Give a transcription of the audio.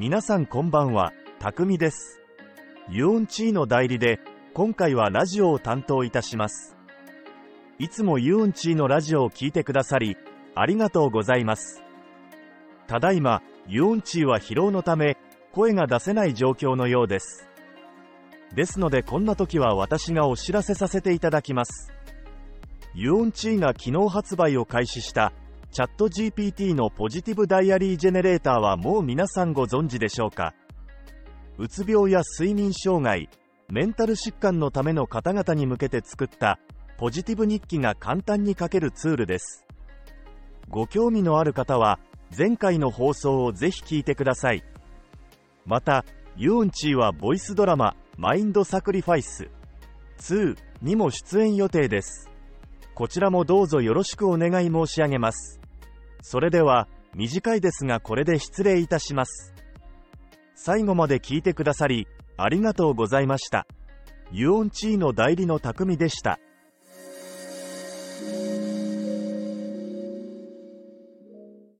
皆さんこんばんは、たくみです。ユオンチーの代理で、今回はラジオを担当いたします。いつもユオンチーのラジオを聴いてくださり、ありがとうございます。ただいま、ユオンチーは疲労のため、声が出せない状況のようです。ですのでこんな時は私がお知らせさせていただきます。ユオンチーが昨日発売を開始したChatGPT の Positive Diary Generator はもう皆さんご存知でしょうか？うつ病や睡眠障害、メンタル疾患のための方々に向けて作ったポジティブ日記が簡単に書けるツールです。ご興味のある方は前回の放送をぜひ聞いてください。また、癒音ちーはボイスドラママインドサクリファイス2にも出演予定です。こちらもどうぞよろしくお願い申し上げます。それでは、短いですがこれで失礼いたします。最後まで聞いてくださり、ありがとうございました。ユオンチーの代理の匠でした。